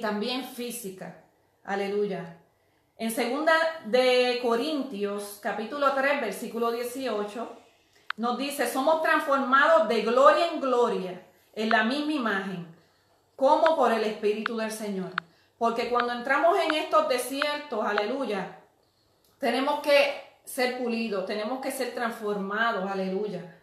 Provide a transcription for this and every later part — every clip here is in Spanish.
También física. Aleluya. En segunda de Corintios, capítulo 3, versículo 18, nos dice, somos transformados de gloria en gloria en la misma imagen, como por el Espíritu del Señor. Porque cuando entramos en estos desiertos, aleluya, tenemos que ser pulidos, tenemos que ser transformados, aleluya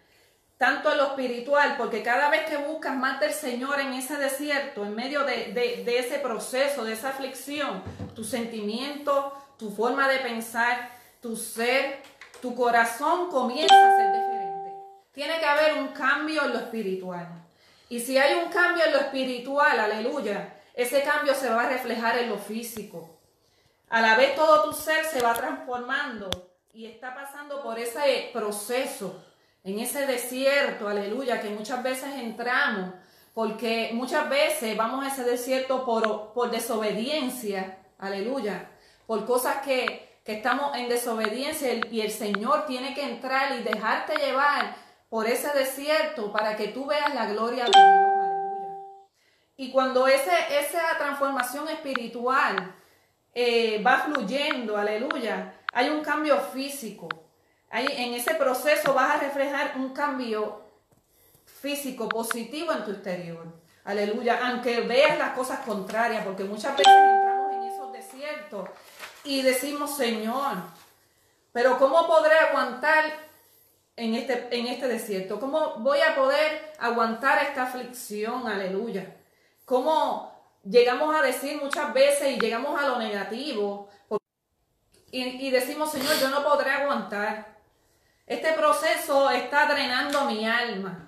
tanto en lo espiritual, porque cada vez que buscas más del Señor en ese desierto, en medio de, ese proceso, de esa aflicción, tu sentimiento, tu forma de pensar, tu ser, tu corazón comienza a ser diferente. Tiene que haber un cambio en lo espiritual. Y si hay un cambio en lo espiritual, aleluya, ese cambio se va a reflejar en lo físico. A la vez todo tu ser se va transformando y está pasando por ese proceso en ese desierto, aleluya, que muchas veces entramos, porque muchas veces vamos a ese desierto por, por desobediencia, aleluya, por cosas que, estamos en desobediencia y el Señor tiene que entrar y dejarte llevar por ese desierto para que tú veas la gloria de Dios, aleluya. Y cuando ese, esa transformación espiritual eh, va fluyendo, aleluya, hay un cambio físico en ese proceso vas a reflejar un cambio físico positivo en tu exterior. Aleluya. Aunque veas las cosas contrarias, porque muchas veces entramos en esos desiertos y decimos, Señor, pero ¿cómo podré aguantar en este, en este desierto? ¿Cómo voy a poder aguantar esta aflicción? Aleluya. ¿Cómo llegamos a decir muchas veces y llegamos a lo negativo? Y, y decimos, Señor, yo no podré aguantar. Este proceso está drenando mi alma.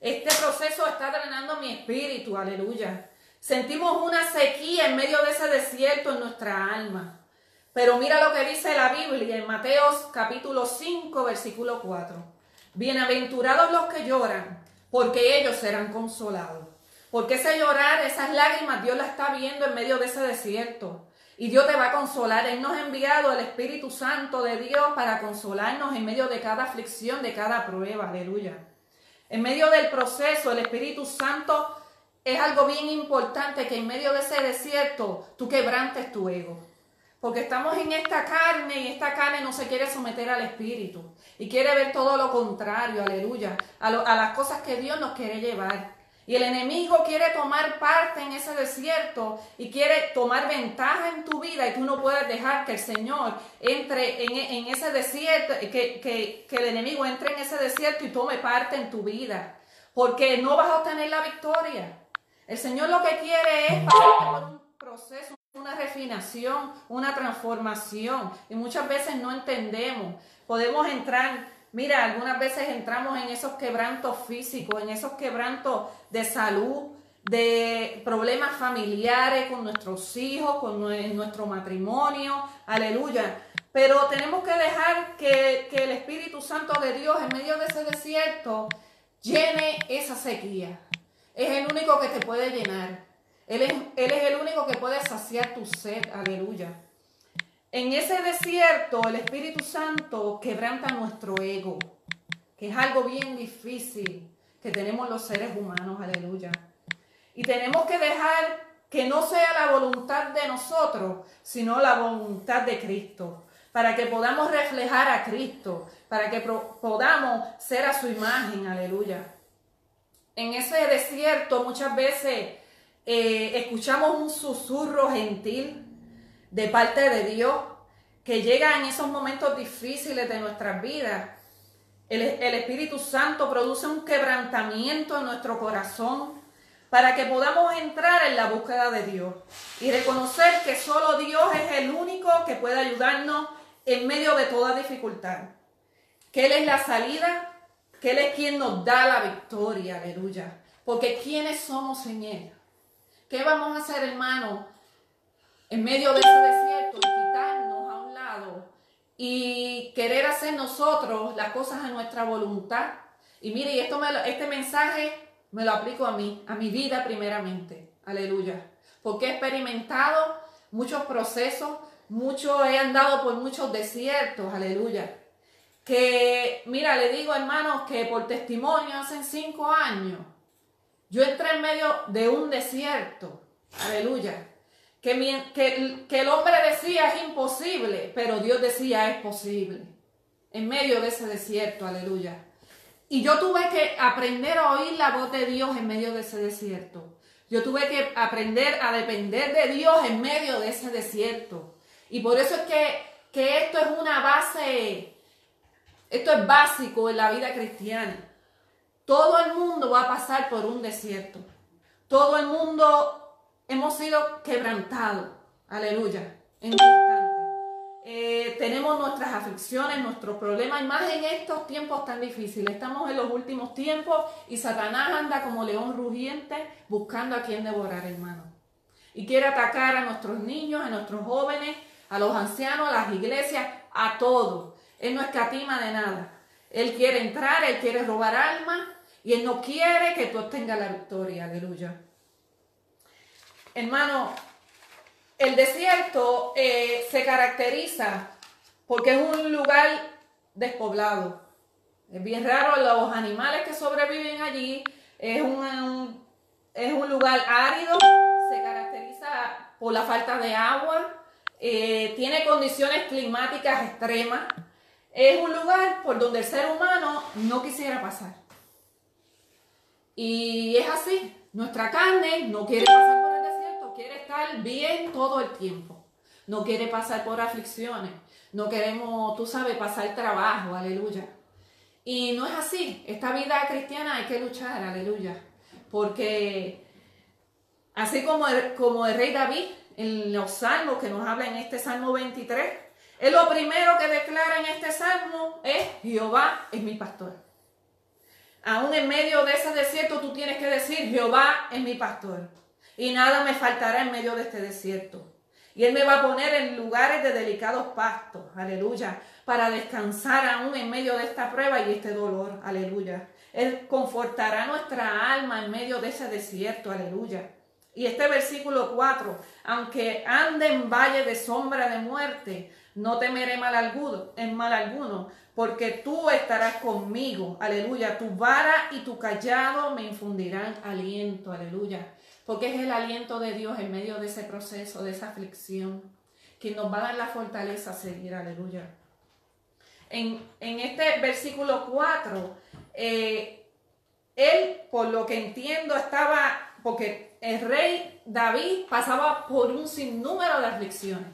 Este proceso está drenando mi espíritu, aleluya. Sentimos una sequía en medio de ese desierto en nuestra alma. Pero mira lo que dice la Biblia en Mateos capítulo 5, versículo 4. Bienaventurados los que lloran, porque ellos serán consolados. Porque ese llorar, esas lágrimas, Dios las está viendo en medio de ese desierto. Y Dios te va a consolar. Él nos ha enviado el Espíritu Santo de Dios para consolarnos en medio de cada aflicción, de cada prueba. Aleluya. En medio del proceso, el Espíritu Santo es algo bien importante que en medio de ese desierto tú quebrantes tu ego. Porque estamos en esta carne y esta carne no se quiere someter al Espíritu. Y quiere ver todo lo contrario, aleluya, a, a las cosas que Dios nos quiere llevar. Y el enemigo quiere tomar parte en ese desierto y quiere tomar ventaja en tu vida y tú no puedes dejar que el Señor entre en, ese desierto, que, que, que, el enemigo entre en ese desierto y tome parte en tu vida, porque no vas a obtener la victoria. El Señor lo que quiere es pasar por un proceso, una refinación, una transformación y muchas veces no entendemos. Podemos entrar Mira, algunas veces entramos en esos quebrantos físicos, en esos quebrantos de salud, de problemas familiares con nuestros hijos, con nuestro matrimonio, aleluya. Pero tenemos que dejar que, el Espíritu Santo de Dios en medio de ese desierto llene esa sequía. Es el único que te puede llenar. Él es, él es el único que puede saciar tu sed, aleluya. En ese desierto el Espíritu Santo quebranta nuestro ego, que es algo bien difícil que tenemos los seres humanos, aleluya. Y tenemos que dejar que no sea la voluntad de nosotros, sino la voluntad de Cristo, para que podamos reflejar a Cristo, para que podamos ser a su imagen, aleluya. En ese desierto muchas veces eh, escuchamos un susurro gentil, de parte de Dios que llega en esos momentos difíciles de nuestras vidas. El, Espíritu Santo produce un quebrantamiento en nuestro corazón para que podamos entrar en la búsqueda de Dios y reconocer que solo Dios es el único que puede ayudarnos en medio de toda dificultad. Que Él es la salida, que Él es quien nos da la victoria, aleluya. Porque ¿quiénes somos en Él? ¿Qué vamos a hacer, hermano, en medio de ese desierto? Quitarnos a un lado y querer hacer nosotros las cosas a nuestra voluntad. Y mire, y esto este mensaje me lo aplico a mí, a mi vida primeramente. Aleluya. Porque he experimentado muchos procesos, mucho, he andado por muchos desiertos. Aleluya. Que, mira, le digo hermanos que por testimonio hace cinco años yo entré en medio de un desierto. Aleluya. Que, que, el hombre decía es imposible, pero Dios decía es posible. En medio de ese desierto, aleluya. Y yo tuve que aprender a oír la voz de Dios en medio de ese desierto. Yo tuve que aprender a depender de Dios en medio de ese desierto. Y por eso es que, que esto es una base, esto es básico en la vida cristiana. Todo el mundo va a pasar por un desierto. Todo el mundo hemos sido quebrantados. Aleluya. En eh, tenemos nuestras aflicciones, nuestros problemas, y más en estos tiempos tan difíciles. Estamos en los últimos tiempos y Satanás anda como león rugiente buscando a quien devorar, hermano. Y quiere atacar a nuestros niños, a nuestros jóvenes, a los ancianos, a las iglesias, a todos. Él no escatima de nada. Él quiere entrar, él quiere robar almas, y Él no quiere que tú obtengas la victoria, aleluya. Hermano, el desierto eh, se caracteriza porque es un lugar despoblado. Es bien raro los animales que sobreviven allí. Es un, es un lugar árido, se caracteriza por la falta de agua, eh, tiene condiciones climáticas extremas. Es un lugar por donde el ser humano no quisiera pasar. Y es así, nuestra carne no quiere pasar por quiere estar bien todo el tiempo. No quiere pasar por aflicciones, no queremos, tú sabes, pasar trabajo, aleluya. Y no es así, esta vida cristiana hay que luchar, aleluya. Porque así como el, como el rey David en los salmos que nos habla en este salmo 23, es lo primero que declara en este salmo es Jehová es mi pastor aún en medio de ese desierto tú tienes que decir, Jehová es mi pastor y nada me faltará en medio de este desierto. Y Él me va a poner en lugares de delicados pastos, aleluya, para descansar aún en medio de esta prueba y este dolor, aleluya. Él confortará nuestra alma en medio de ese desierto, aleluya. Y este versículo 4, aunque ande en valle de sombra de muerte, no temeré mal alguno, en mal alguno, porque tú estarás conmigo, aleluya. Tu vara y tu callado me infundirán aliento, aleluya. Porque es el aliento de Dios en medio de ese proceso, de esa aflicción, que nos va a dar la fortaleza a seguir, aleluya. En, este versículo 4, eh, él, por lo que entiendo, estaba, porque el rey David pasaba por un sinnúmero de aflicciones.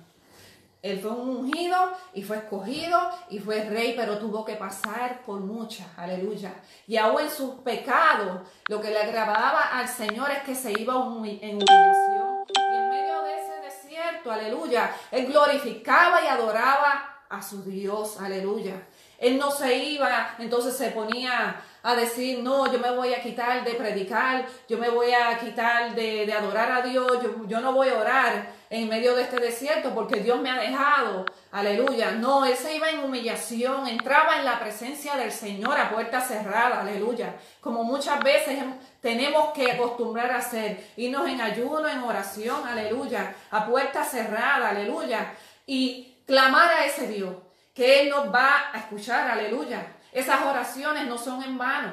Él fue un ungido y fue escogido y fue rey, pero tuvo que pasar por muchas, aleluya. Y aún en sus pecados, lo que le agradaba al Señor es que se iba en humillación. Y en medio de ese desierto, aleluya, él glorificaba y adoraba a su Dios, aleluya. Él no se iba, entonces se ponía a decir, no, yo me voy a quitar de predicar, yo me voy a quitar de, adorar a Dios, yo, yo, no voy a orar en medio de este desierto porque Dios me ha dejado. Aleluya. No, él se iba en humillación, entraba en la presencia del Señor a puerta cerrada. Aleluya. Como muchas veces tenemos que acostumbrar a hacer, irnos en ayuno, en oración. Aleluya. A puerta cerrada. Aleluya. Y clamar a ese Dios que Él nos va a escuchar. Aleluya. Esas oraciones no son en vano,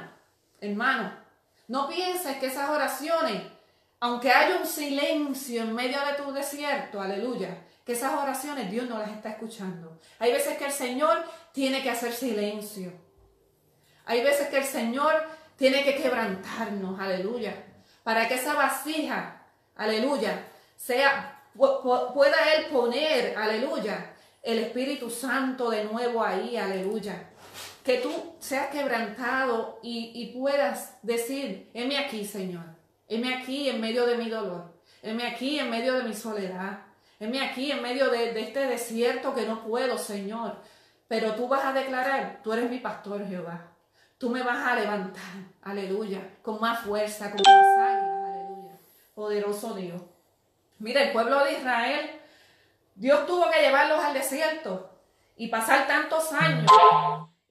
hermano. No pienses que esas oraciones, aunque haya un silencio en medio de tu desierto, aleluya, que esas oraciones Dios no las está escuchando. Hay veces que el Señor tiene que hacer silencio. Hay veces que el Señor tiene que quebrantarnos, aleluya, para que esa vasija, aleluya, sea pueda él poner, aleluya, el Espíritu Santo de nuevo ahí, aleluya que tú seas quebrantado y, puedas decir, heme aquí, Señor, heme aquí en medio de mi dolor, heme aquí en medio de mi soledad, heme aquí en medio de, de este desierto que no puedo, Señor. Pero tú vas a declarar, tú eres mi pastor, Jehová. tú me vas a levantar, aleluya, con más fuerza, con más águilas, aleluya. Poderoso Dios. Mira, el pueblo de Israel, Dios tuvo que llevarlos al desierto y pasar tantos años.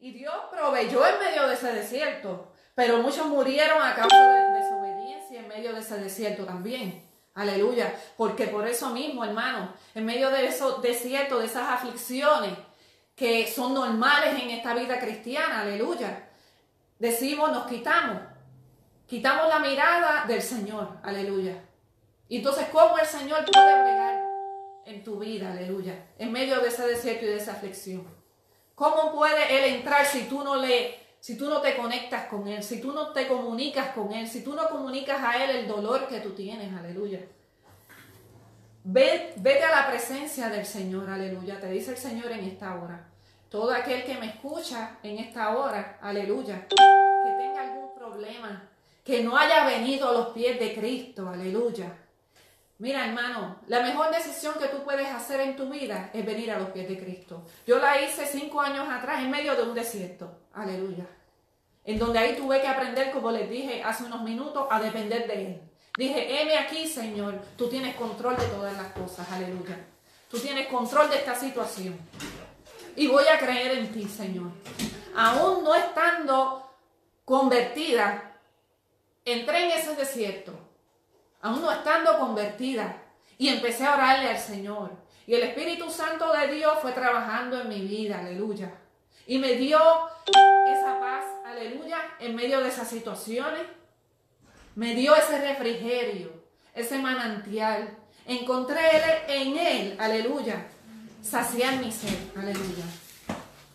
Y Dios proveyó en medio de ese desierto, pero muchos murieron a causa de desobediencia en medio de ese desierto también. Aleluya. Porque por eso mismo, hermano, en medio de esos desiertos, de esas aflicciones que son normales en esta vida cristiana, aleluya, decimos, nos quitamos, quitamos la mirada del Señor, aleluya. Y entonces, ¿cómo el Señor puede bregar en tu vida, aleluya, en medio de ese desierto y de esa aflicción? ¿Cómo puede Él entrar si tú no le, si tú no te conectas con Él, si tú no te comunicas con Él, si tú no comunicas a Él el dolor que tú tienes, aleluya? Vete a la presencia del Señor, aleluya, te dice el Señor en esta hora. Todo aquel que me escucha en esta hora, aleluya, que tenga algún problema, que no haya venido a los pies de Cristo, aleluya. Mira, hermano, la mejor decisión que tú puedes hacer en tu vida es venir a los pies de Cristo. Yo la hice cinco años atrás en medio de un desierto, aleluya. En donde ahí tuve que aprender, como les dije hace unos minutos, a depender de Él. Dije, heme aquí, Señor, tú tienes control de todas las cosas, aleluya. Tú tienes control de esta situación y voy a creer en ti, Señor. Aún no estando convertida, entré en ese desierto, aún no estando convertida, y empecé a orarle al Señor. Y el Espíritu Santo de Dios fue trabajando en mi vida, aleluya. Y me dio esa paz, aleluya, en medio de esas situaciones. Me dio ese refrigerio, ese manantial. Encontré en él, aleluya, saciar mi sed, aleluya.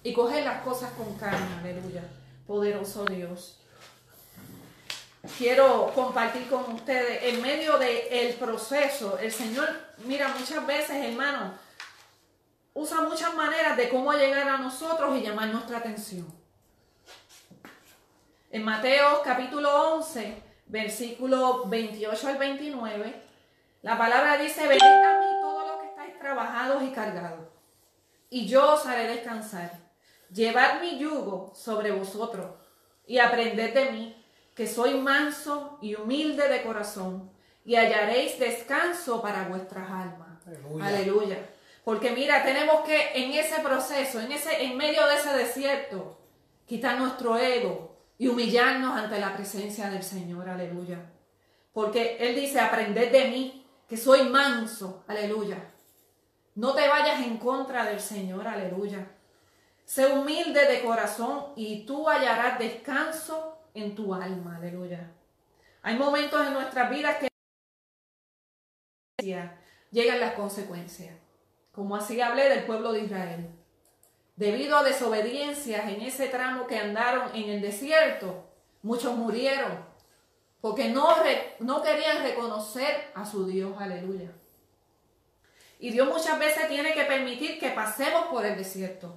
Y coger las cosas con calma, aleluya. Poderoso Dios. Quiero compartir con ustedes, en medio del el proceso, el Señor, mira, muchas veces, hermano, usa muchas maneras de cómo llegar a nosotros y llamar nuestra atención. En Mateo capítulo 11, versículo 28 al 29, la palabra dice, venid a mí trabajados y cargados, y yo os haré descansar. Llevad mi yugo sobre vosotros y aprended de mí, que soy manso y humilde de corazón, y hallaréis descanso para vuestras almas. Aleluya. Porque mira, tenemos que en ese proceso, en ese en medio de ese desierto, quitar nuestro ego y humillarnos ante la presencia del Señor. Aleluya. Porque él dice, aprended de mí, que soy manso. Aleluya no te vayas en contra del Señor, aleluya. Sé humilde de corazón y tú hallarás descanso en tu alma, aleluya. Hay momentos en nuestras vidas que llegan las consecuencias, como así hablé del pueblo de Israel. Debido a desobediencias en ese tramo que andaron en el desierto, muchos murieron porque no, no querían reconocer a su Dios, aleluya. Y Dios muchas veces tiene que permitir que pasemos por el desierto.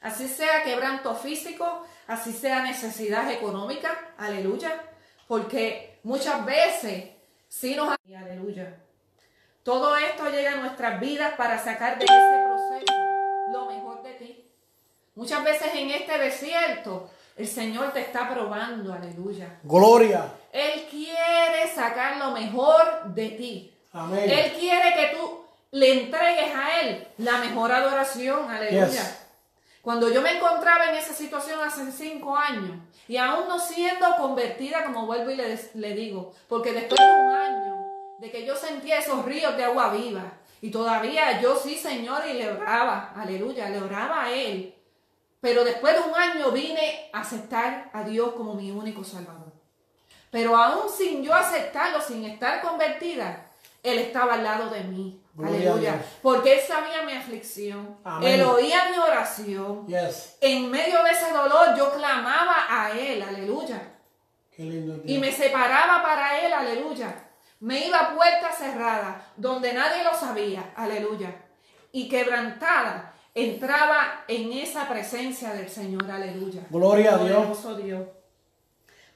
Así sea quebranto físico, así sea necesidad económica, aleluya. Porque muchas veces sí nos... Aleluya. Todo esto llega a nuestras vidas para sacar de ese proceso lo mejor de ti. Muchas veces en este desierto el Señor te está probando, aleluya. Gloria. Él quiere sacar lo mejor de ti. Amén. Él quiere que tú le entregues a Él la mejor adoración, aleluya. Cuando yo me encontraba en esa situación hace cinco años y aún no siendo convertida, como vuelvo y le, le digo, porque después de un año de que yo sentía esos ríos de agua viva y todavía yo sí, Señor, y le oraba, aleluya, le oraba a Él. Pero después de un año vine a aceptar a Dios como mi único Salvador. Pero aún sin yo aceptarlo, sin estar convertida, Él estaba al lado de mí. Aleluya. Porque Él sabía mi aflicción. Él oía mi oración. En medio de ese dolor yo clamaba a Él. Aleluya. y me separaba para Él. Aleluya. Me iba a puerta cerrada donde nadie lo sabía. Aleluya. Y quebrantada entraba en esa presencia del Señor. Aleluya. Gloria a Dios. Dios.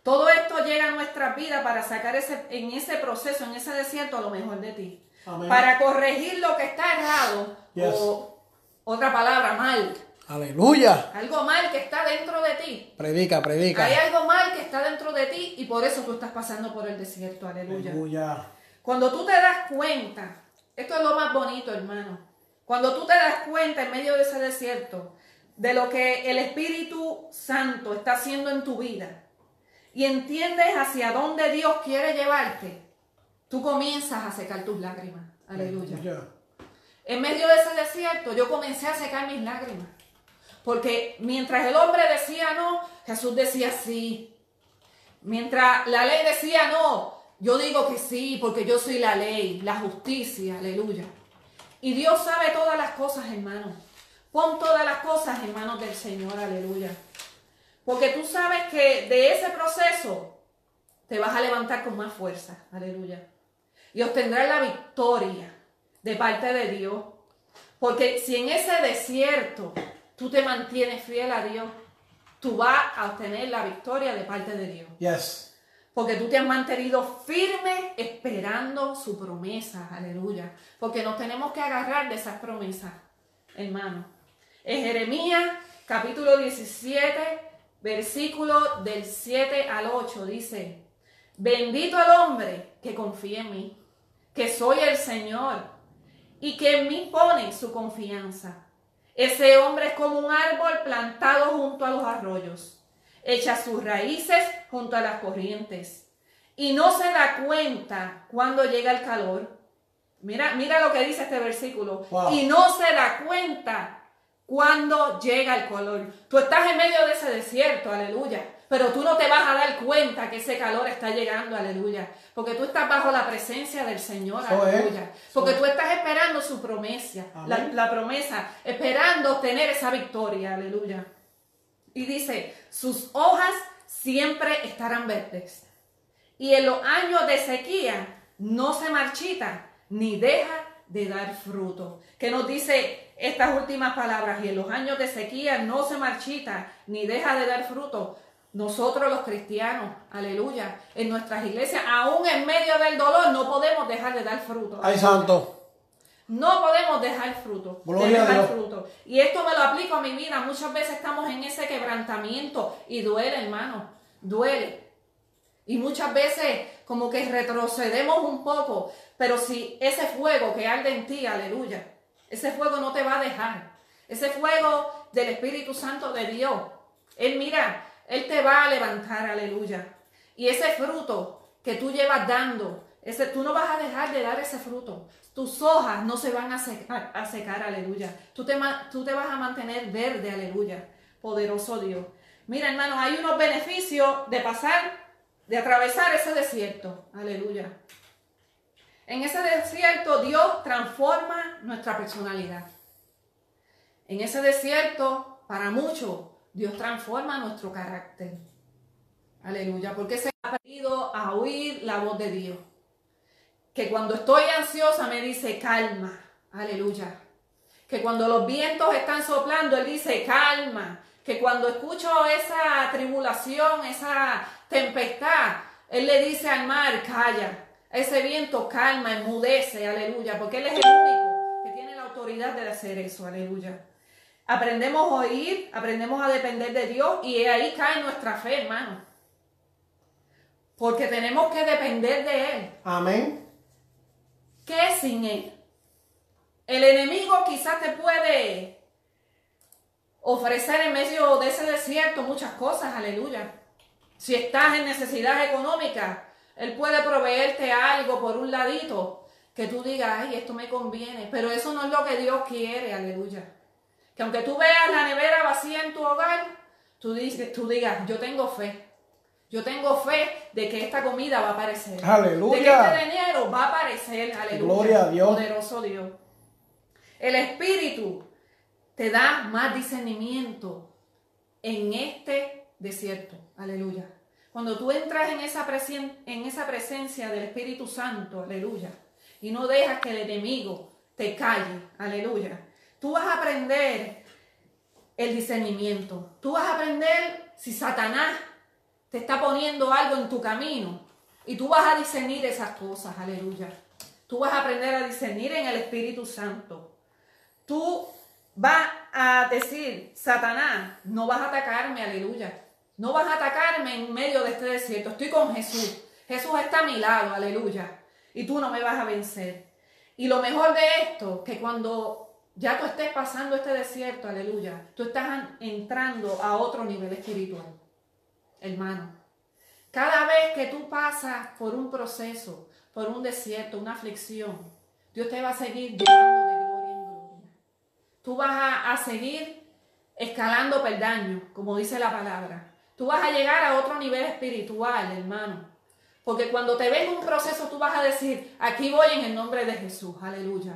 Todo esto llega a nuestra vida para sacar ese, en ese proceso, en ese desierto, lo mejor de ti para corregir lo que está errado o otra palabra mal. Aleluya. Algo mal que está dentro de ti. Predica, predica. Hay algo mal que está dentro de ti y por eso tú estás pasando por el desierto. Aleluya. Aleluya. Cuando tú te das cuenta, esto es lo más bonito, hermano. Cuando tú te das cuenta en medio de ese desierto de lo que el Espíritu Santo está haciendo en tu vida y entiendes hacia dónde Dios quiere llevarte, tú comienzas a secar tus lágrimas. Aleluya. En medio de ese desierto yo comencé a secar mis lágrimas. Porque mientras el hombre decía no, Jesús decía sí. Mientras la ley decía no, yo digo que sí, porque yo soy la ley, la justicia, aleluya. Y Dios sabe todas las cosas, hermano. Pon todas las cosas en manos del Señor, aleluya. Porque tú sabes que de ese proceso te vas a levantar con más fuerza, aleluya. Y obtendrás la victoria de parte de Dios. Porque si en ese desierto tú te mantienes fiel a Dios, tú vas a obtener la victoria de parte de Dios. Yes. Porque tú te has mantenido firme esperando su promesa. Aleluya. Porque nos tenemos que agarrar de esas promesas, hermano. En Jeremías capítulo 17, versículo del 7 al 8 dice, bendito el hombre que confía en mí, que soy el Señor y que en mí pone su confianza. Ese hombre es como un árbol plantado junto a los arroyos, echa sus raíces junto a las corrientes y no se da cuenta cuando llega el calor. Mira, mira lo que dice este versículo. Y no se da cuenta cuando llega el calor. Tú estás en medio de ese desierto, aleluya. Pero tú no te vas a dar cuenta que ese calor está llegando, aleluya. Porque tú estás bajo la presencia del Señor, aleluya. Porque tú estás esperando su promesa, la, la, promesa, esperando tener esa victoria, aleluya. Y dice, sus hojas siempre estarán verdes. Y en los años de sequía no se marchita ni deja de dar fruto. Que nos dice estas últimas palabras, y en los años de sequía no se marchita ni deja de dar fruto. Nosotros los cristianos, aleluya, en nuestras iglesias, aún en medio del dolor, no podemos dejar de dar fruto. Ay, santo. No podemos dejar fruto. Gloria dejar fruto. Y esto me lo aplico a mi vida. Muchas veces estamos en ese quebrantamiento y duele, hermano. Duele. Y muchas veces como que retrocedemos un poco. Pero si ese fuego que arde en ti, aleluya, ese fuego no te va a dejar. Ese fuego del Espíritu Santo de Dios. Él mira, él te va a levantar, aleluya. Y ese fruto que tú llevas dando, ese, tú no vas a dejar de dar ese fruto. Tus hojas no se van a secar, aleluya. Tú te, tú te vas a mantener verde, aleluya. Poderoso Dios. Mira, hermanos, hay unos beneficios de pasar, de atravesar ese desierto. Aleluya. En ese desierto Dios transforma nuestra personalidad. En ese desierto, para muchos, Dios transforma nuestro carácter. Aleluya, porque se ha aprendido a oír la voz de Dios. Que cuando estoy ansiosa me dice calma. Aleluya. Que cuando los vientos están soplando, Él dice calma. Que cuando escucho esa tribulación, esa tempestad, Él le dice al mar, calla. Ese viento calma, enmudece, aleluya. Porque Él es el único que tiene la autoridad de hacer eso, aleluya. Aprendemos a oír, aprendemos a depender de Dios y ahí cae nuestra fe, hermano. Porque tenemos que depender de Él. Amén. ¿Qué sin Él? El enemigo quizás te puede ofrecer en medio de ese desierto muchas cosas, aleluya. Si estás en necesidad económica, Él puede proveerte algo por un ladito que tú digas, ay, esto me conviene. Pero eso no es lo que Dios quiere, aleluya. Que aunque tú veas la nevera vacía en tu hogar, tú, dices, tú digas, yo tengo fe. Yo tengo fe de que esta comida va a aparecer. Aleluya. De que este dinero va a aparecer. Aleluya. Gloria a Dios. Poderoso Dios. El Espíritu te da más discernimiento en este desierto. Aleluya. Cuando tú entras en esa, en esa presencia del Espíritu Santo, aleluya, y no dejas que el enemigo te calle, aleluya, Tú vas a aprender el discernimiento. Tú vas a aprender si Satanás te está poniendo algo en tu camino. Y tú vas a discernir esas cosas, aleluya. Tú vas a aprender a discernir en el Espíritu Santo. Tú vas a decir, Satanás, no vas a atacarme, aleluya. No vas a atacarme en medio de este desierto. Estoy con Jesús. Jesús está a mi lado, aleluya. Y tú no me vas a vencer. Y lo mejor de esto, que cuando ya tú estés pasando este desierto, aleluya, tú estás entrando a otro nivel espiritual, hermano. Cada vez que tú pasas por un proceso, por un desierto, una aflicción, Dios te va a seguir llevando de gloria en gloria. Tú vas a, seguir escalando peldaños, como dice la palabra. Tú vas a llegar a otro nivel espiritual, hermano. Porque cuando te ven un proceso, tú vas a decir, aquí voy en el nombre de Jesús, aleluya.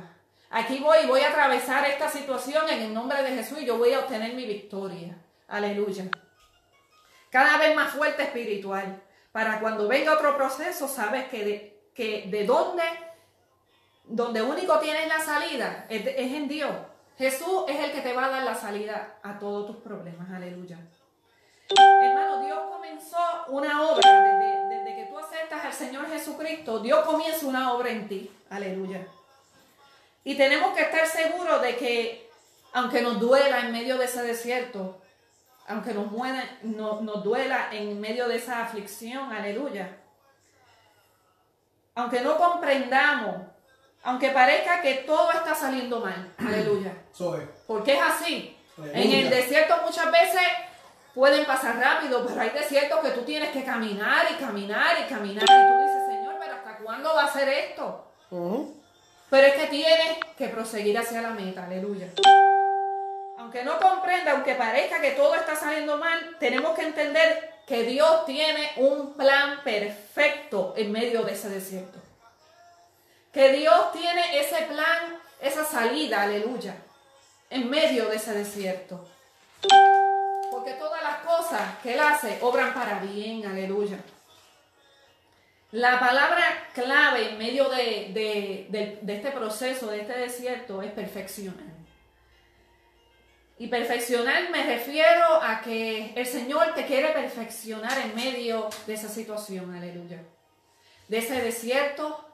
Aquí voy voy a atravesar esta situación en el nombre de Jesús y yo voy a obtener mi victoria, aleluya. Cada vez más fuerte espiritual. Para cuando venga otro proceso, sabes que de, que de dónde, donde único tienes la salida, es, es en Dios. Jesús es el que te va a dar la salida a todos tus problemas, aleluya. Hermano, Dios comenzó una obra desde, desde, que tú aceptas al Señor Jesucristo. Dios comienza una obra en ti. Aleluya. Y tenemos que estar seguros de que, aunque nos duela en medio de ese desierto, aunque nos, muera, no, nos duela en medio de esa aflicción, aleluya. Aunque no comprendamos, aunque parezca que todo está saliendo mal, aleluya. Soy. Porque es así. Aleluya. En el desierto muchas veces pueden pasar rápido, pero hay desiertos que tú tienes que caminar y caminar y caminar. Y tú dices, Señor, pero ¿hasta cuándo va a ser esto? Ujú. Pero es que tienes que proseguir hacia la meta, aleluya. Aunque no comprenda, aunque parezca que todo está saliendo mal, tenemos que entender que Dios tiene un plan perfecto en medio de ese desierto. Que Dios tiene ese plan, esa salida, aleluya, en medio de ese desierto. Porque todas las cosas que Él hace obran para bien, aleluya. La palabra clave en medio de, de- este proceso, de este desierto, es perfeccionar. Y perfeccionar me refiero a que el Señor te quiere perfeccionar en medio de esa situación, aleluya. De ese desierto,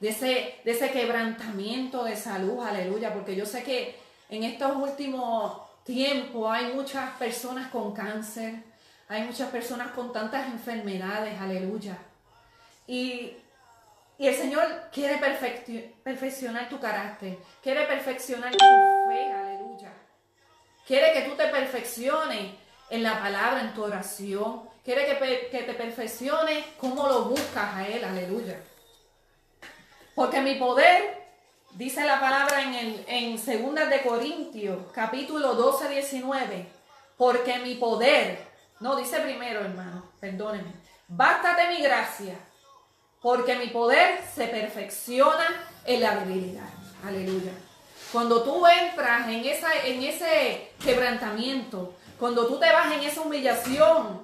de ese, de ese quebrantamiento de salud, aleluya. Porque yo sé que en estos últimos tiempos hay muchas personas con cáncer, hay muchas personas con tantas enfermedades, aleluya. Y, el Señor quiere perfeccionar tu carácter, quiere perfeccionar tu fe, aleluya. Quiere que tú te perfecciones en la palabra, en tu oración. Quiere que, te perfecciones cómo lo buscas a Él, aleluya. Porque mi poder, dice la palabra en, el, en 2 de Corintios, capítulo 12, 19, porque mi poder, no, dice primero, hermano, perdónenme, bástate mi gracia, porque mi poder se perfecciona en la debilidad. Aleluya. Cuando tú entras en, esa, en ese quebrantamiento, cuando tú te vas en esa humillación,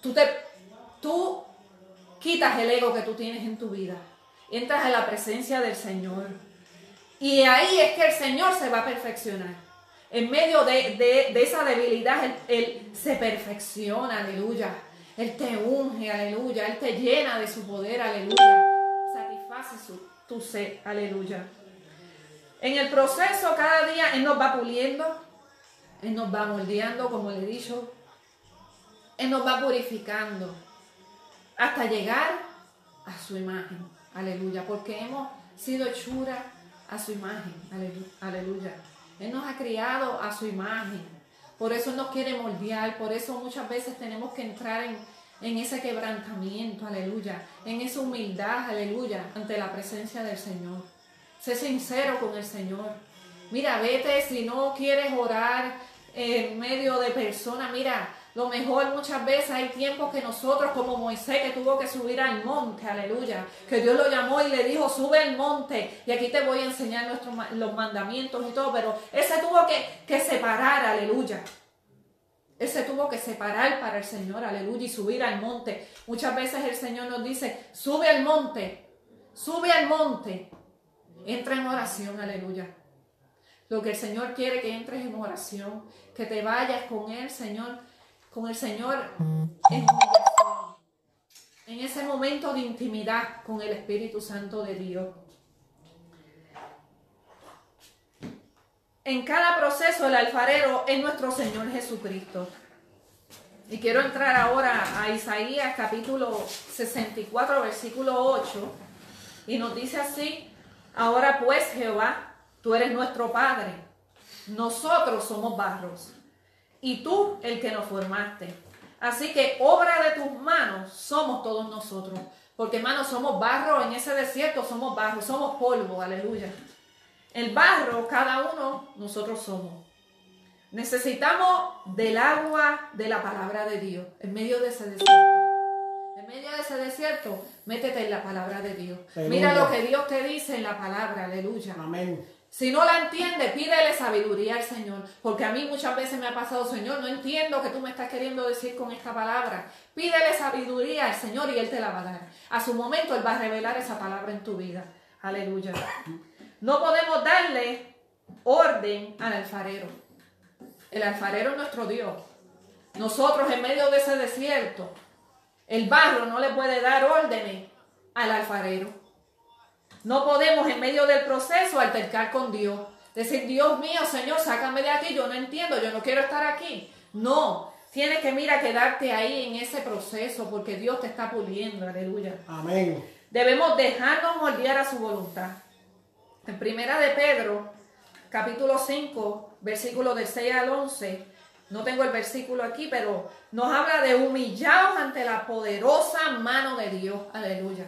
tú, te, tú quitas el ego que tú tienes en tu vida. Entras a la presencia del Señor. Y ahí es que el Señor se va a perfeccionar. En medio de, de- de esa debilidad, él, Él se perfecciona, aleluya. Él te unge, aleluya. Él te llena de su poder, aleluya. Satisface su, tu sed, aleluya. En el proceso, cada día Él nos va puliendo, Él nos va moldeando, como le he dicho. Él nos va purificando hasta llegar a su imagen, aleluya, porque hemos sido hechura a su imagen, alelu- aleluya. Él nos ha criado a su imagen, por eso nos quiere moldear, por eso muchas veces tenemos que entrar en, en ese quebrantamiento, aleluya, en esa humildad, aleluya, ante la presencia del Señor. Sé sincero con el Señor. Mira, vete si no quieres orar en medio de personas. Mira, lo mejor muchas veces hay tiempos que nosotros, como Moisés, que tuvo que subir al monte, aleluya, que Dios lo llamó y le dijo, sube al monte, y aquí te voy a enseñar nuestros, los mandamientos y todo, pero ese tuvo que, que separar, aleluya. Él se tuvo que separar para el Señor, aleluya, y subir al monte. Muchas veces el Señor nos dice, sube al monte, sube al monte. Entra en oración, aleluya. Lo que el Señor quiere que entres en oración, que te vayas con Él, Señor, con el Señor en humillación. En ese momento de intimidad con el Espíritu Santo de Dios. en cada proceso el alfarero es nuestro Señor Jesucristo. Y quiero entrar ahora a Isaías capítulo 64, versículo 8. Y nos dice así, ahora pues Jehová, tú eres nuestro Padre, nosotros somos barros, y tú el que nos formaste. Así que obra de tus manos somos todos nosotros. Porque hermanos, somos barro en ese desierto, somos barro, somos polvo, aleluya. El barro, cada uno, nosotros somos. Necesitamos del agua de la palabra de Dios en medio de ese desierto. En medio de ese desierto, métete en la palabra de Dios. Mira lo que Dios te dice en la palabra, aleluya. Amén. Si no la entiende, pídele sabiduría al Señor. Porque a mí muchas veces me ha pasado, Señor, no entiendo que tú me estás queriendo decir con esta palabra. Pídele sabiduría al Señor y Él te la va a dar. A su momento Él va a revelar esa palabra en tu vida. Aleluya. No podemos darle orden al alfarero. El alfarero es nuestro Dios. Nosotros en medio de ese desierto, el barro no le puede dar órdenes al alfarero. No podemos en medio del proceso altercar con Dios. Decir, Dios mío, Señor, sácame de aquí, yo no entiendo, yo no quiero estar aquí. No, tienes que, mira, quedarte ahí en ese proceso porque Dios te está puliendo, aleluya. Amén. Debemos dejarnos moldear a su voluntad. En primera de Pedro, capítulo 5, versículo del 6 al 11, no tengo el versículo aquí, pero nos habla de humillados ante la poderosa mano de Dios. Aleluya.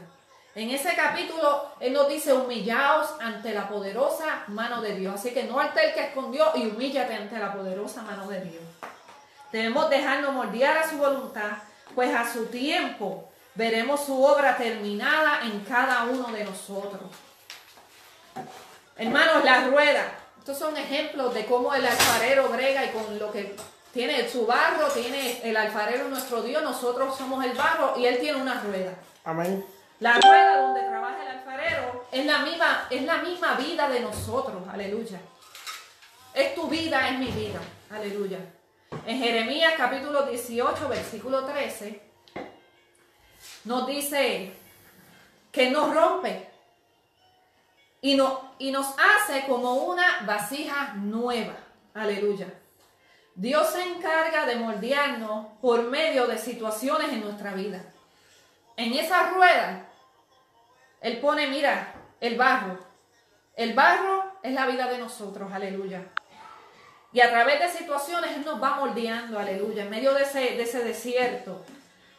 En ese capítulo, Él nos dice, humillaos ante la poderosa mano de Dios. Así que no ante el que escondió y humíllate ante la poderosa mano de Dios. Debemos dejarnos moldear a su voluntad, pues a su tiempo veremos su obra terminada en cada uno de nosotros. Hermanos, la rueda. Estos son ejemplos de cómo el alfarero brega y con lo que tiene su barro, tiene el alfarero nuestro Dios, nosotros somos el barro y él tiene una rueda. Amén. La rueda donde trabaja el alfarero es la misma, es la misma vida de nosotros, aleluya. Es tu vida, es mi vida, aleluya. En Jeremías capítulo 18, versículo 13, nos dice que nos rompe y, no, y nos hace como una vasija nueva, aleluya. Dios se encarga de moldearnos por medio de situaciones en nuestra vida. En esa rueda, Él pone, mira, el barro. El barro es la vida de nosotros, aleluya. Y a través de situaciones Él nos va moldeando, aleluya, en medio de ese, de ese desierto,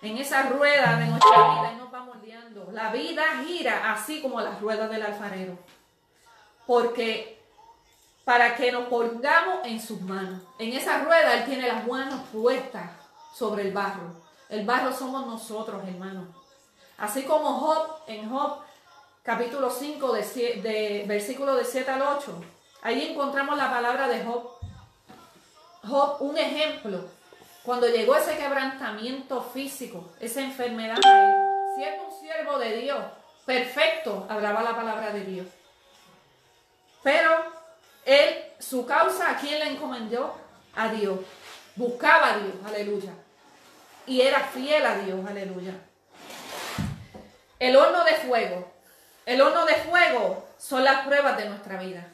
en esa rueda de nuestra vida, Él nos va moldeando. La vida gira así como las ruedas del alfarero. Porque para que nos pongamos en sus manos. En esa rueda Él tiene las manos puestas sobre el barro. El barro somos nosotros, hermanos. Así como Job, en Job capítulo 5, de, versículo de 7 al 8, ahí encontramos la palabra de Job. Job, un ejemplo, cuando llegó ese quebrantamiento físico, esa enfermedad, siendo un siervo de Dios, perfecto, hablaba la palabra de Dios. Pero él, su causa, ¿a quién le encomendó? A Dios. Buscaba a Dios, aleluya. Y era fiel a Dios, aleluya. El horno de fuego. El horno de fuego son las pruebas de nuestra vida.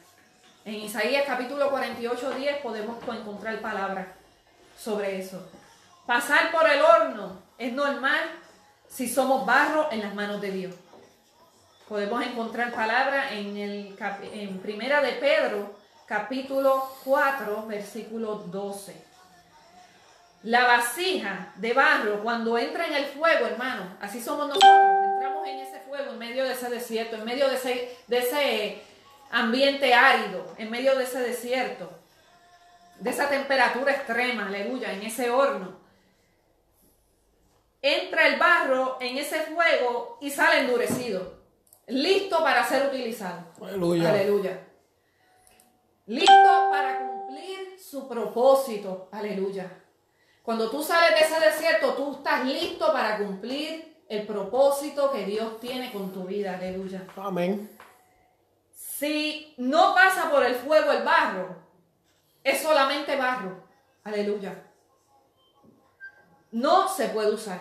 En Isaías capítulo 48, 10 podemos encontrar palabras sobre eso. Pasar por el horno es normal si somos barro en las manos de Dios. Podemos encontrar palabras en, el, en Primera de Pedro, capítulo 4, versículo 12. La vasija de barro, cuando entra en el fuego, hermano, así somos nosotros. En medio de ese desierto, en medio de ese, de ese ambiente árido, en medio de ese desierto, de esa temperatura extrema, aleluya, en ese horno. Entra el barro en ese fuego y sale endurecido listo para ser utilizado. Aleluya. Aleluya. Listo para cumplir su propósito. Aleluya. Cuando tú sales de ese desierto, tú estás listo para cumplir el propósito que Dios tiene con tu vida. Aleluya. Amén. Si no pasa por el fuego el barro, es solamente barro. Aleluya. No se puede usar.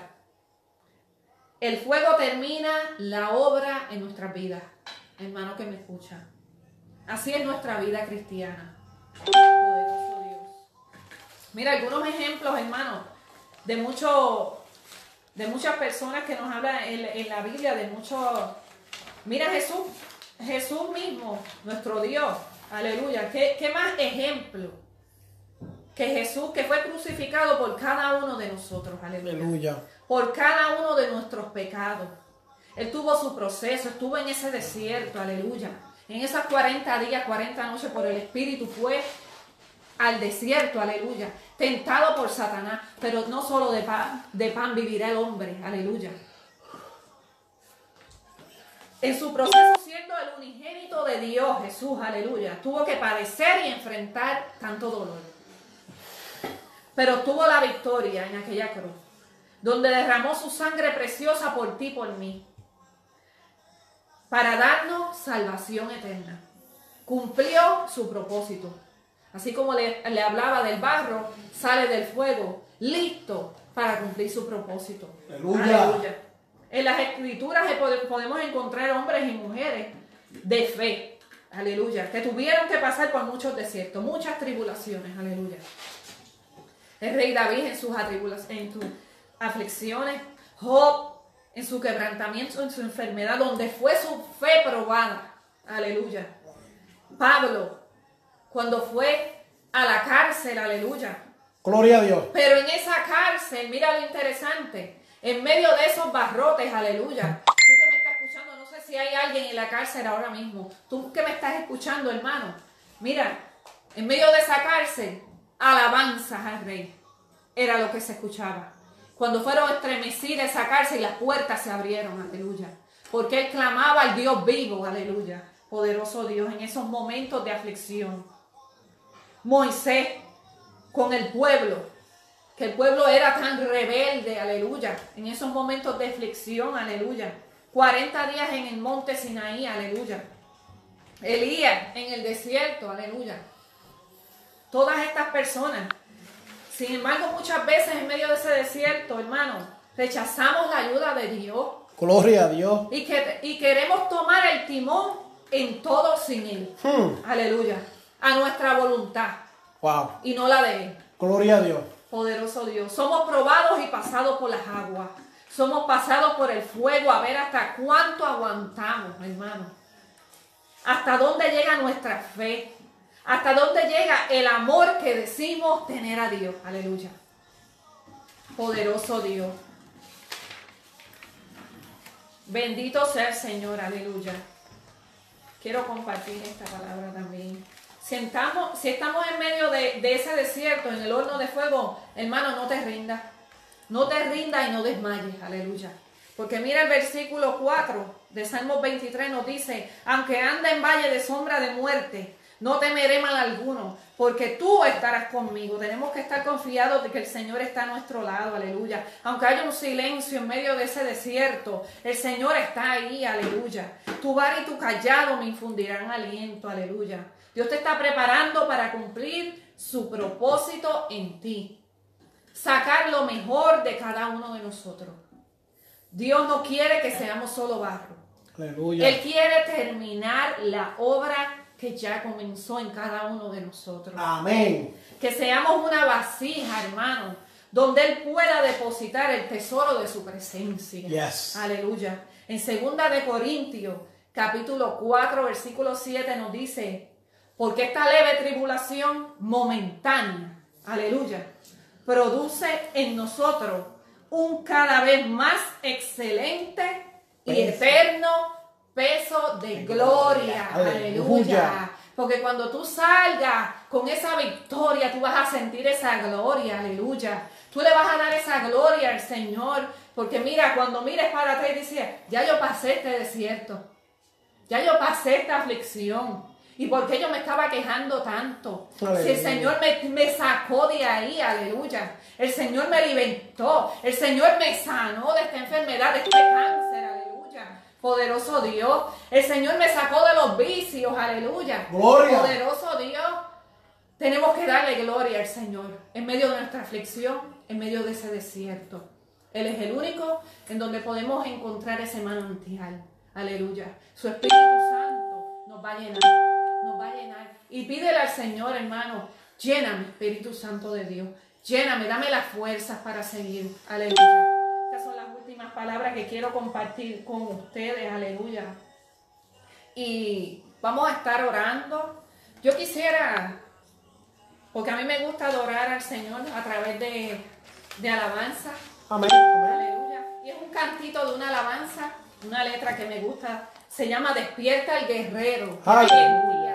El fuego termina la obra en nuestras vidas, hermano que me escucha. Así es nuestra vida cristiana. Poderoso Dios. Mira, algunos ejemplos, hermano, de mucho, de muchas personas que nos hablan en, en la Biblia, de muchos. Mira Jesús, Jesús mismo, nuestro Dios, aleluya. ¿Qué, qué más ejemplo? Que Jesús que fue crucificado por cada uno de nosotros, aleluya. Aleluya. Por cada uno de nuestros pecados. Él tuvo su proceso, estuvo en ese desierto, aleluya. En esas 40 días, 40 noches por el Espíritu fue al desierto, aleluya. Tentado por Satanás, pero no solo de pan, de pan vivirá el hombre, aleluya. En su proceso siendo el unigénito de Dios, Jesús, aleluya, tuvo que padecer y enfrentar tanto dolor. Pero tuvo la victoria en aquella cruz, donde derramó su sangre preciosa por ti, por mí, para darnos salvación eterna. Cumplió su propósito. Así como le, le hablaba del barro, sale del fuego, listo para cumplir su propósito. Aleluya. En las escrituras podemos encontrar hombres y mujeres de fe, aleluya, que tuvieron que pasar por muchos desiertos, muchas tribulaciones, aleluya. El rey David en sus, en sus aflicciones, Job en su quebrantamiento, en su enfermedad, donde fue su fe probada, aleluya. Pablo, cuando fue a la cárcel, aleluya. Gloria a Dios. Pero en esa cárcel, mira lo interesante, en medio de esos barrotes, aleluya. Tú que me estás escuchando, no sé si hay alguien en la cárcel ahora mismo. Tú que me estás escuchando, hermano. Mira, en medio de esa cárcel, alabanzas al rey. Era lo que se escuchaba. Cuando fueron estremecidas esa cárcel, las puertas se abrieron, aleluya. Porque él clamaba al Dios vivo, aleluya. Poderoso Dios, en esos momentos de aflicción. Moisés con el pueblo, que el pueblo era tan rebelde, aleluya, en esos momentos de aflicción, aleluya. 40 días en el monte Sinaí, aleluya. Elías en el desierto, aleluya. Todas estas personas. Sin embargo, muchas veces en medio de ese desierto, hermano, rechazamos la ayuda de Dios. Gloria a Dios. Y, que, y queremos tomar el timón en todo sin Él. Hmm. Aleluya. A nuestra voluntad Wow. y no la de Él. Gloria a Dios. Poderoso Dios. Somos probados y pasados por las aguas. Somos pasados por el fuego a ver hasta cuánto aguantamos, hermano. Hasta dónde llega nuestra fe. Hasta dónde llega el amor que decimos tener a Dios. Aleluya. Poderoso Dios. Bendito sea el Señor. Aleluya. Quiero compartir esta palabra también. Si estamos, si estamos en medio de, ese desierto, en el horno de fuego, hermano, no te rindas. No te rindas y no desmayes. Aleluya. Porque mira el versículo 4 de Salmos 23 nos dice, aunque ande en valle de sombra de muerte, no temeré mal alguno, porque tú estarás conmigo. Tenemos que estar confiados de que el Señor está a nuestro lado, aleluya. Aunque haya un silencio en medio de ese desierto, el Señor está ahí, aleluya. Tu bar y tu callado me infundirán aliento, aleluya. Dios te está preparando para cumplir su propósito en ti. Sacar lo mejor de cada uno de nosotros. Dios no quiere que seamos solo barro. Aleluya. Él quiere terminar la obra que ya comenzó en cada uno de nosotros. Amén. Que seamos una vasija, hermano, donde Él pueda depositar el tesoro de su presencia. Yes. Aleluya. En segunda de Corintios, capítulo 4, versículo 7 nos dice, porque esta leve tribulación momentánea, aleluya, produce en nosotros un cada vez más excelente y Peso. eterno peso de gloria. Aleluya. Aleluya. Porque cuando tú salgas con esa victoria, tú vas a sentir esa gloria, aleluya. Tú le vas a dar esa gloria al Señor. Porque mira, cuando mires para atrás y dices, ya yo pasé este desierto. Ya yo pasé esta aflicción. ¿Y por qué yo me estaba quejando tanto? Si el. Señor me, me sacó de ahí, aleluya. El Señor me alimentó. El Señor me sanó de esta enfermedad, de este cáncer, aleluya. Poderoso Dios. El Señor me sacó de los vicios, aleluya. Gloria. Poderoso Dios. Tenemos que darle gloria al Señor en medio de nuestra aflicción, en medio de ese desierto. Él es el único en donde podemos encontrar ese manantial. Aleluya. Su Espíritu Santo nos va a llenar, Y pídele al Señor, hermano, lléname, Espíritu Santo de Dios. Lléname, dame las fuerzas para seguir. Aleluya. Estas son las últimas palabras que quiero compartir con ustedes. Aleluya. Y vamos a estar orando. Yo quisiera, porque a mí me gusta adorar al Señor a través de, de alabanza. Amén. Aleluya. Y es un cantito de una alabanza, una letra que me gusta. Se llama Despierta el guerrero. Aleluya.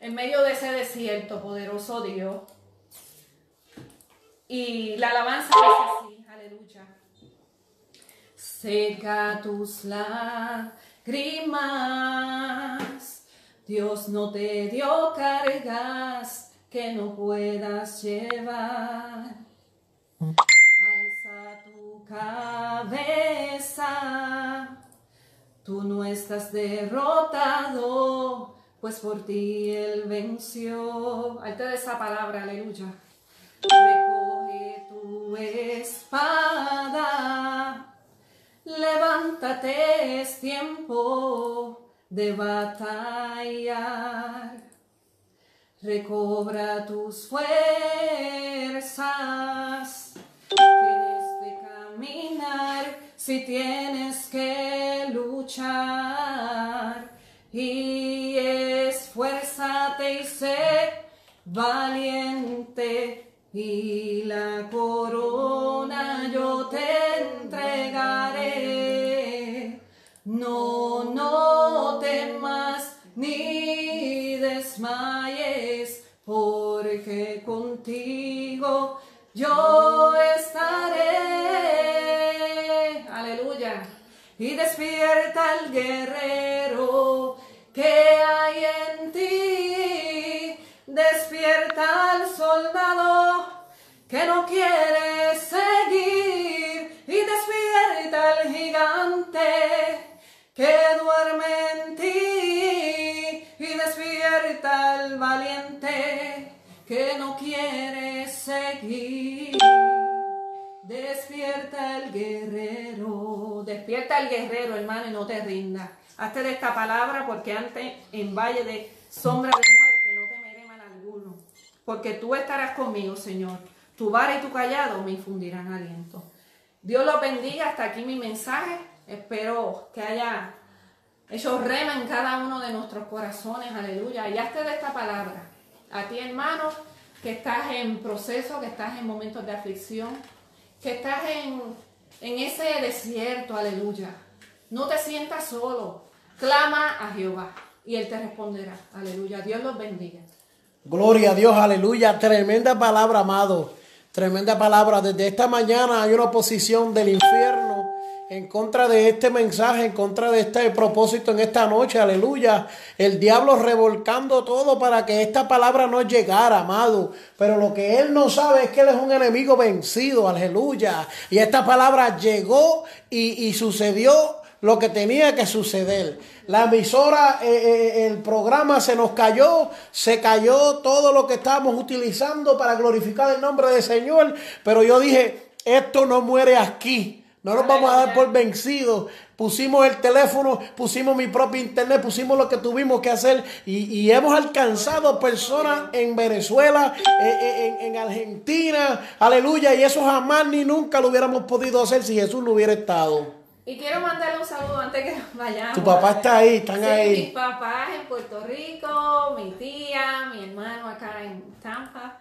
En medio de ese desierto, poderoso Dios. Y la alabanza dice así, aleluya. Seca tus lágrimas, Dios no te dio cargas que no puedas llevar. Alza tu cabeza, tú no estás derrotado, pues por ti él venció. Te da esa palabra, aleluya. Recoge tu espada, levántate, es tiempo de batallar. Recobra tus fuerzas, tienes de caminar si tienes que luchar. Y valiente y la corona yo te entregaré. No, no temas ni desmayes, porque contigo yo estaré. Aleluya. Y despierta el guerrero que Al soldado que no quiere seguir. Y despierta al gigante que duerme en ti. Y despierta al valiente que no quiere seguir. Despierta el guerrero, despierta el guerrero, hermano, y no te rindas. Hazte de esta palabra porque antes en valle de sombra de muerte no temeré mal alguno. Porque tú estarás conmigo, Señor. Tu vara y tu callado me infundirán aliento. Dios los bendiga. Hasta aquí mi mensaje. Espero que haya hecho rema en cada uno de nuestros corazones. Aleluya. Y hazte de esta palabra. A ti, hermano, que estás en proceso, que estás en momentos de aflicción, que estás en, en ese desierto. Aleluya. No te sientas solo. Clama a Jehová y Él te responderá. Aleluya. Dios los bendiga. Gloria a Dios, aleluya. Tremenda palabra, amado. Tremenda palabra. Desde esta mañana hay una oposición del infierno en contra de este mensaje, en contra de este propósito en esta noche, aleluya. El diablo revolcando todo para que esta palabra no llegara, amado. Pero lo que él no sabe es que él es un enemigo vencido, aleluya. Y esta palabra llegó y, y sucedió lo que tenía que suceder. La emisora, eh, eh, el programa se nos cayó, se cayó todo lo que estábamos utilizando para glorificar el nombre del Señor. Pero yo dije, esto no muere aquí. No nos vamos a dar por vencidos. Pusimos el teléfono, pusimos mi propio internet, pusimos lo que tuvimos que hacer y, hemos alcanzado personas en Venezuela, eh, en Argentina, aleluya. Y eso jamás ni nunca lo hubiéramos podido hacer si Jesús no hubiera estado. Y quiero mandarle un saludo antes que vayamos. Tu papá está ahí, están Sí, ahí. Mis papás en Puerto Rico, mi tía, mi hermano acá en Tampa.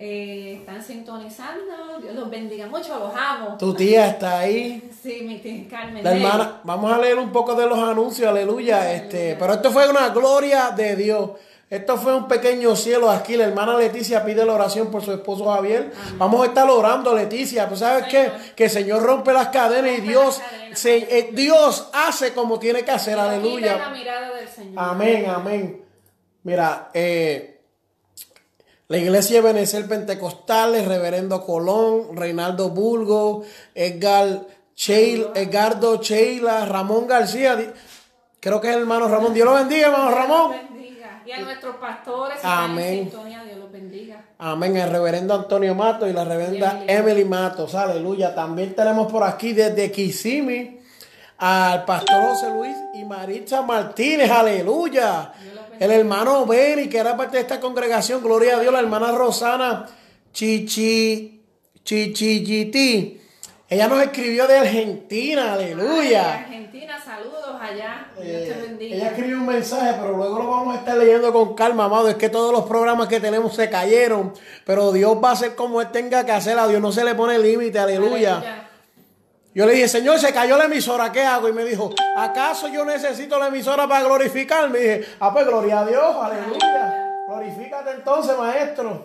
eh, están sintonizando. Dios los bendiga mucho, los amo. Tu tía está ahí. Sí, mi tía Carmen. La hermana, vamos a leer un poco de los anuncios, aleluya. Este, pero esto fue una gloria de Dios. Esto fue un pequeño cielo aquí. La hermana Leticia pide la oración por su esposo Javier. Vamos a estar orando, Leticia. Pues sabes qué? Que el Señor rompe las cadenas y Dios, cadenas. se, eh, Dios hace como tiene que hacer, la aleluya. mirada del Señor. Amén, amén. Mira, eh, la iglesia de Benecer Pentecostal, el reverendo Colón, Reinaldo Bulgo, Edgar Cheil, Edgardo Cheila, Ramón García, creo que es el hermano Ramón. Dios lo bendiga, hermano Ramón. Y a nuestros pastores, Amén. en sintonía, Dios los bendiga. Amén, el reverendo Antonio Matos y la reverenda Emily Matos, aleluya. También tenemos por aquí desde Kissimmee al pastor José Luis y Maritza Martínez, aleluya. El hermano Benny, que era parte de esta congregación, gloria a Dios, la hermana Rosana Chichi, Chichilliti. Ella nos escribió de Argentina, aleluya. Argentina, saludos allá. Dios te Eh, bendiga. ella escribió un mensaje, pero luego lo vamos a estar leyendo con calma, amado. Es que todos los programas que tenemos se cayeron, pero Dios va a hacer como Él tenga que hacer. A Dios no se le pone límite, aleluya. Yo le dije, Señor, se cayó la emisora, ¿qué hago? Y me dijo, ¿acaso yo necesito la emisora para glorificarme? Y dije, ah, pues gloria a Dios, aleluya. Glorifícate entonces, maestro.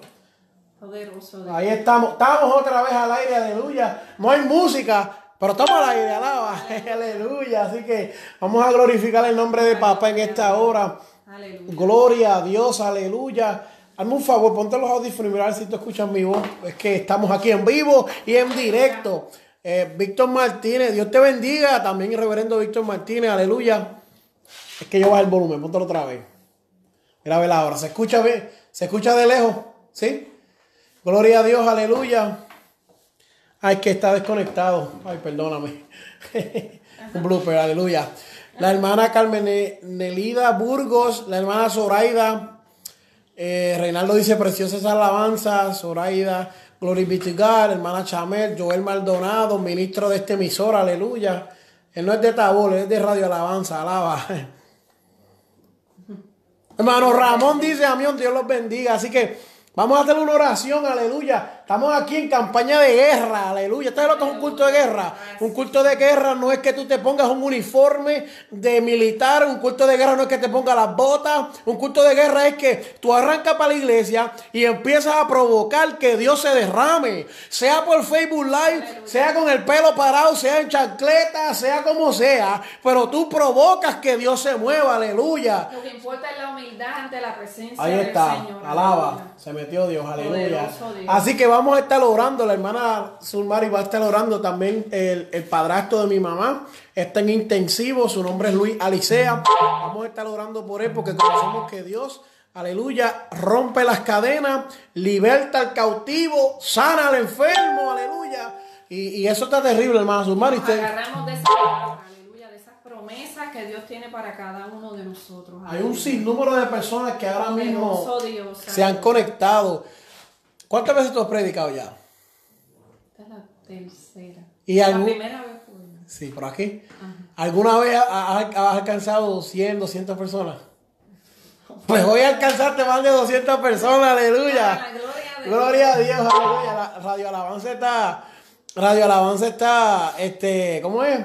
Poderoso. Ahí estamos, estamos otra vez al aire, aleluya. No hay música, pero estamos al aire, alaba, aleluya. Así que vamos a glorificar el nombre de papá en esta hora. Aleluya. Gloria a Dios, aleluya. Hazme un favor, ponte los audífonos y mira a ver si tú escuchas mi voz. Es que estamos aquí en vivo y en directo. Eh, Víctor Martínez, Dios te bendiga. También el reverendo Víctor Martínez, aleluya. Es que yo bajo el volumen, póntelo otra vez. Mira a ver ahora, ¿se escucha bien? ¿Se escucha de lejos? ¿Sí? Gloria a Dios, aleluya. Ay, que está desconectado. Ay, perdóname. Un blooper, aleluya. La hermana Carmen Ne- Nelida Burgos, la hermana Zoraida. eh, Reinaldo dice preciosa esa alabanza. Zoraida, Glory be to God. Hermana Chamel, Joel Maldonado, ministro de este emisor, aleluya. Él no es de Tabor, él es de Radio Alabanza, alaba. Hermano Ramón dice, amión, Dios los bendiga. Así que vamos a hacer una oración, aleluya. Estamos aquí en campaña de guerra, aleluya. ¿Ustedes lo que es un culto de guerra? Un culto de guerra no es que tú te pongas un uniforme de militar, un culto de guerra no es que te pongas las botas, un culto de guerra es que tú arrancas para la iglesia y empiezas a provocar que Dios se derrame, sea por Facebook Live, sea con el pelo parado, sea en chancleta, sea como sea, pero tú provocas que Dios se mueva, aleluya. Lo que importa es la humildad ante la presencia Ahí del está, Señor. alaba, se metió Dios, aleluya. Poderoso Dios. Así que vamos a estar orando, la hermana Zulmari va a estar orando también, el, el padrastro de mi mamá. Está en intensivo, su nombre es Luis Alicea, vamos a estar orando por él porque conocemos que Dios, aleluya, rompe las cadenas, liberta al cautivo, sana al enfermo, aleluya, y, y eso está terrible, hermana Zulmari, Nos agarramos de aleluya, esas promesas que Dios tiene para cada uno de nosotros. hay un sinnúmero de personas que ahora mismo Dios, se han conectado. ¿Cuántas veces tú has predicado ya? Esta es la tercera. Y la algún- primera vez fue. Sí, por aquí. ¿Alguna vez ha- ha- has alcanzado 100, 200 personas? Pues hoy alcanzaste más de 200 personas, Ah, aleluya. gloria a Dios. Gloria a Dios, aleluya. La Radio Alabanza está, Radio Alabanza está, este, ¿cómo es?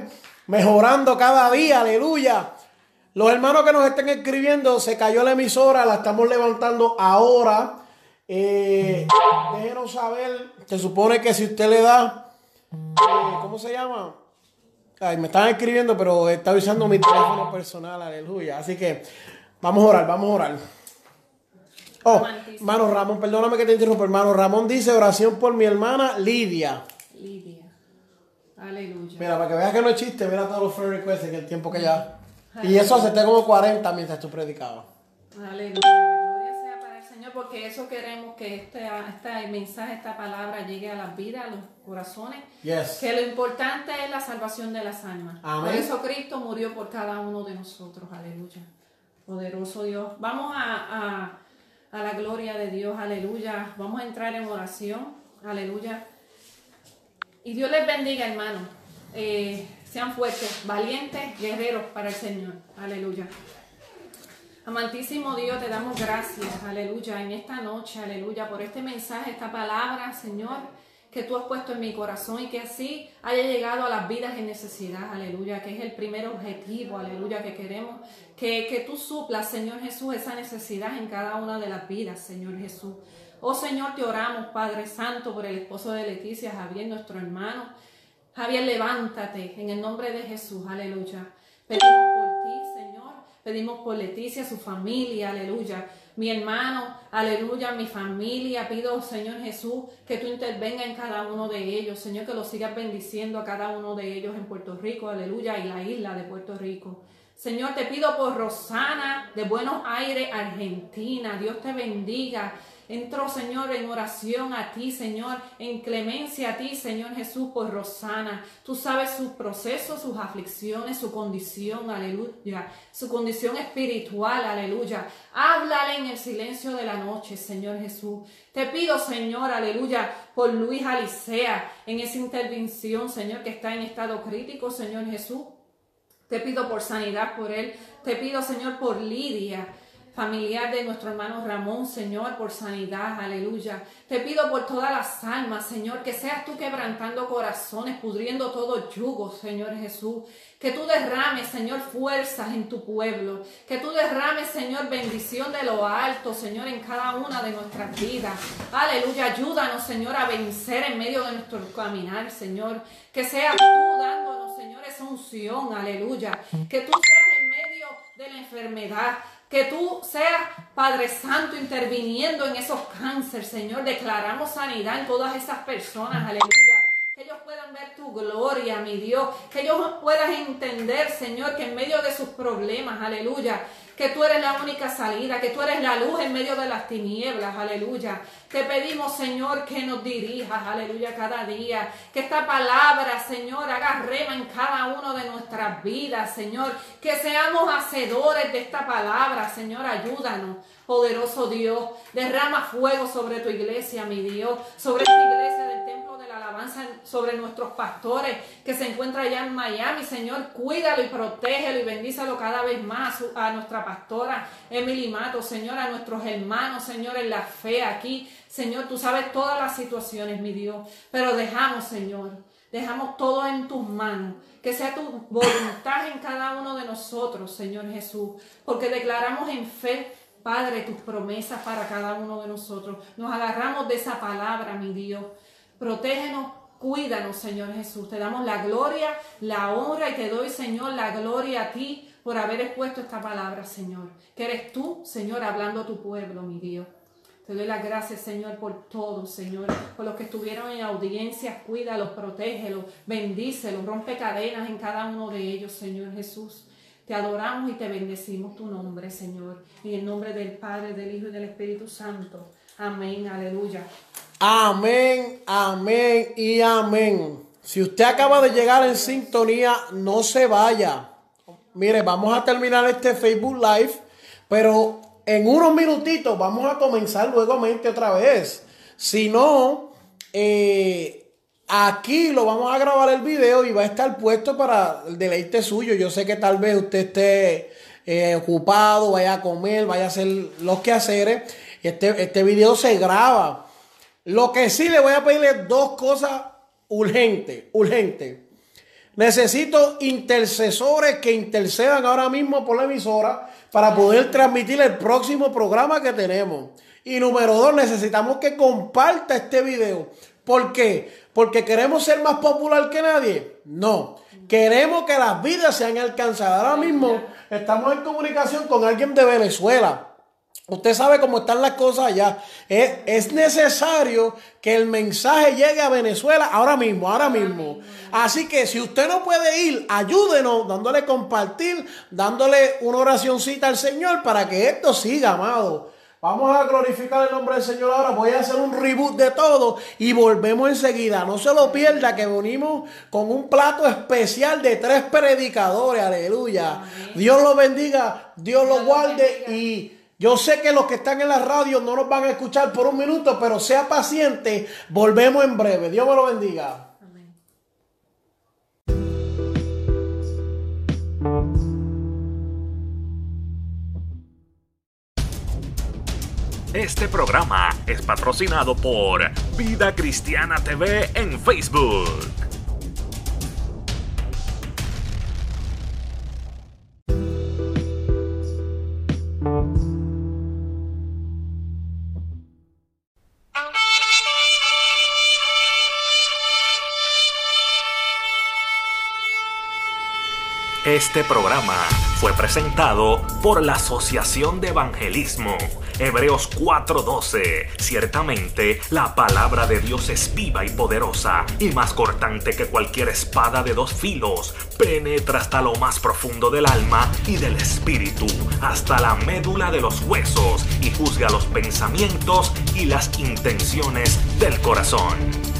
Mejorando cada día, aleluya. Los hermanos que nos estén escribiendo, se cayó la emisora, la estamos levantando ahora. Eh, déjenos saber, se supone que si usted le da, eh, ¿cómo se llama? Ay, me están escribiendo, pero está usando mi teléfono personal, aleluya. Así que vamos a orar, vamos a orar. Oh, hermano Ramón, perdóname que te interrumpa, hermano Ramón dice oración por mi hermana Lidia. Lidia. Aleluya. Mira, para que veas que no es chiste, mira todos los friend requests en el tiempo que ya. Y eso acepté como 40 mientras tú predicabas. Aleluya. Señor, porque eso queremos que este, este mensaje, esta palabra llegue a las vidas, a los corazones. Yes. Que lo importante es la salvación de las almas. Amén. Por eso Cristo murió por cada uno de nosotros. Aleluya. Poderoso Dios. Vamos a, a, a la gloria de Dios. Aleluya. Vamos a entrar en oración. Aleluya. Y Dios les bendiga, hermanos. Eh, sean fuertes, valientes, guerreros para el Señor. Aleluya. Amantísimo Dios, te damos gracias, aleluya, en esta noche, aleluya, por este mensaje, esta palabra, Señor, que tú has puesto en mi corazón y que así haya llegado a las vidas en necesidad, aleluya, que es el primer objetivo, aleluya, que queremos que, que tú suplas, Señor Jesús, esa necesidad en cada una de las vidas, Señor Jesús. Oh Señor, te oramos, Padre Santo, por el esposo de Leticia, Javier, nuestro hermano. Javier, levántate en el nombre de Jesús, aleluya. Pedimos por Leticia, su familia, aleluya. Mi hermano, aleluya, mi familia. Pido, Señor Jesús, que tú intervenga en cada uno de ellos. Señor, que los sigas bendiciendo a cada uno de ellos en Puerto Rico, aleluya, y la isla de Puerto Rico. Señor, te pido por Rosana de Buenos Aires, Argentina. Dios te bendiga. Entro, Señor, en oración a ti, Señor, en clemencia a ti, Señor Jesús, por Rosana. Tú sabes sus procesos, sus aflicciones, su condición, aleluya, su condición espiritual, aleluya. Háblale en el silencio de la noche, Señor Jesús. Te pido, Señor, aleluya, por Luis Alicea, en esa intervención, Señor, que está en estado crítico, Señor Jesús. Te pido por sanidad por él. Te pido, Señor, por Lidia familiar de nuestro hermano Ramón, Señor, por sanidad, aleluya. Te pido por todas las almas, Señor, que seas tú quebrantando corazones, pudriendo todo yugo, Señor Jesús. Que tú derrames, Señor, fuerzas en tu pueblo. Que tú derrames, Señor, bendición de lo alto, Señor, en cada una de nuestras vidas. Aleluya, ayúdanos, Señor, a vencer en medio de nuestro caminar, Señor. Que seas tú dándonos, Señor, esa unción, aleluya. Que tú seas en medio de la enfermedad. Que tú seas, Padre Santo, interviniendo en esos cánceres, Señor. Declaramos sanidad en todas esas personas, aleluya que ellos puedan ver tu gloria, mi Dios, que ellos puedan entender, Señor, que en medio de sus problemas, aleluya, que tú eres la única salida, que tú eres la luz en medio de las tinieblas, aleluya. Te pedimos, Señor, que nos dirijas, aleluya, cada día, que esta palabra, Señor, haga rema en cada uno de nuestras vidas, Señor, que seamos hacedores de esta palabra, Señor, ayúdanos. Poderoso Dios, derrama fuego sobre tu iglesia, mi Dios, sobre esta iglesia del templo sobre nuestros pastores que se encuentran allá en Miami. Señor, cuídalo y protégelo y bendícelo cada vez más a nuestra pastora Emily Mato, Señor, a nuestros hermanos, Señor, en la fe aquí. Señor, tú sabes todas las situaciones, mi Dios, pero dejamos, Señor, dejamos todo en tus manos. Que sea tu voluntad en cada uno de nosotros, Señor Jesús, porque declaramos en fe Padre, tus promesas para cada uno de nosotros. Nos agarramos de esa palabra, mi Dios. Protégenos, cuídanos, Señor Jesús. Te damos la gloria, la honra y te doy, Señor, la gloria a ti por haber expuesto esta palabra, Señor. Que eres tú, Señor, hablando a tu pueblo, mi Dios. Te doy las gracias, Señor, por todo, Señor. Por los que estuvieron en audiencia, cuídalos, protégelos, bendícelos, rompe cadenas en cada uno de ellos, Señor Jesús. Te adoramos y te bendecimos tu nombre, Señor. En el nombre del Padre, del Hijo y del Espíritu Santo. Amén, aleluya. Amén, amén y amén. Si usted acaba de llegar en sintonía, no se vaya. Mire, vamos a terminar este Facebook Live, pero en unos minutitos vamos a comenzar nuevamente otra vez. Si no, eh, Aquí lo vamos a grabar el video y va a estar puesto para el deleite suyo. Yo sé que tal vez usted esté eh, ocupado, vaya a comer, vaya a hacer los quehaceres. Este, este video se graba. Lo que sí le voy a pedirle dos cosas urgentes, urgentes. Necesito intercesores que intercedan ahora mismo por la emisora para poder transmitir el próximo programa que tenemos. Y número dos, necesitamos que comparta este video. ¿Por qué? porque queremos ser más popular que nadie. No, queremos que las vidas sean alcanzadas. Ahora mismo estamos en comunicación con alguien de Venezuela. Usted sabe cómo están las cosas allá. Es, es, necesario que el mensaje llegue a Venezuela ahora mismo, ahora mismo. Así que si usted no puede ir, ayúdenos dándole compartir, dándole una oracióncita al Señor para que esto siga, amado. Vamos a glorificar el nombre del Señor ahora. Voy a hacer un reboot de todo y volvemos enseguida. No se lo pierda que venimos con un plato especial de tres predicadores. Aleluya. Dios lo bendiga, Dios, lo guarde y yo sé que los que están en la radio no nos van a escuchar por un minuto, pero sea paciente. Volvemos en breve. Dios me lo bendiga. Este programa es patrocinado por Vida Cristiana TV en Facebook. Este programa fue presentado por la Asociación de Evangelismo. Hebreos 4:12. Ciertamente, la palabra de Dios es viva y poderosa, y más cortante que cualquier espada de dos filos. Penetra hasta lo más profundo del alma y del espíritu, hasta la médula de los huesos, y juzga los pensamientos y las intenciones del corazón.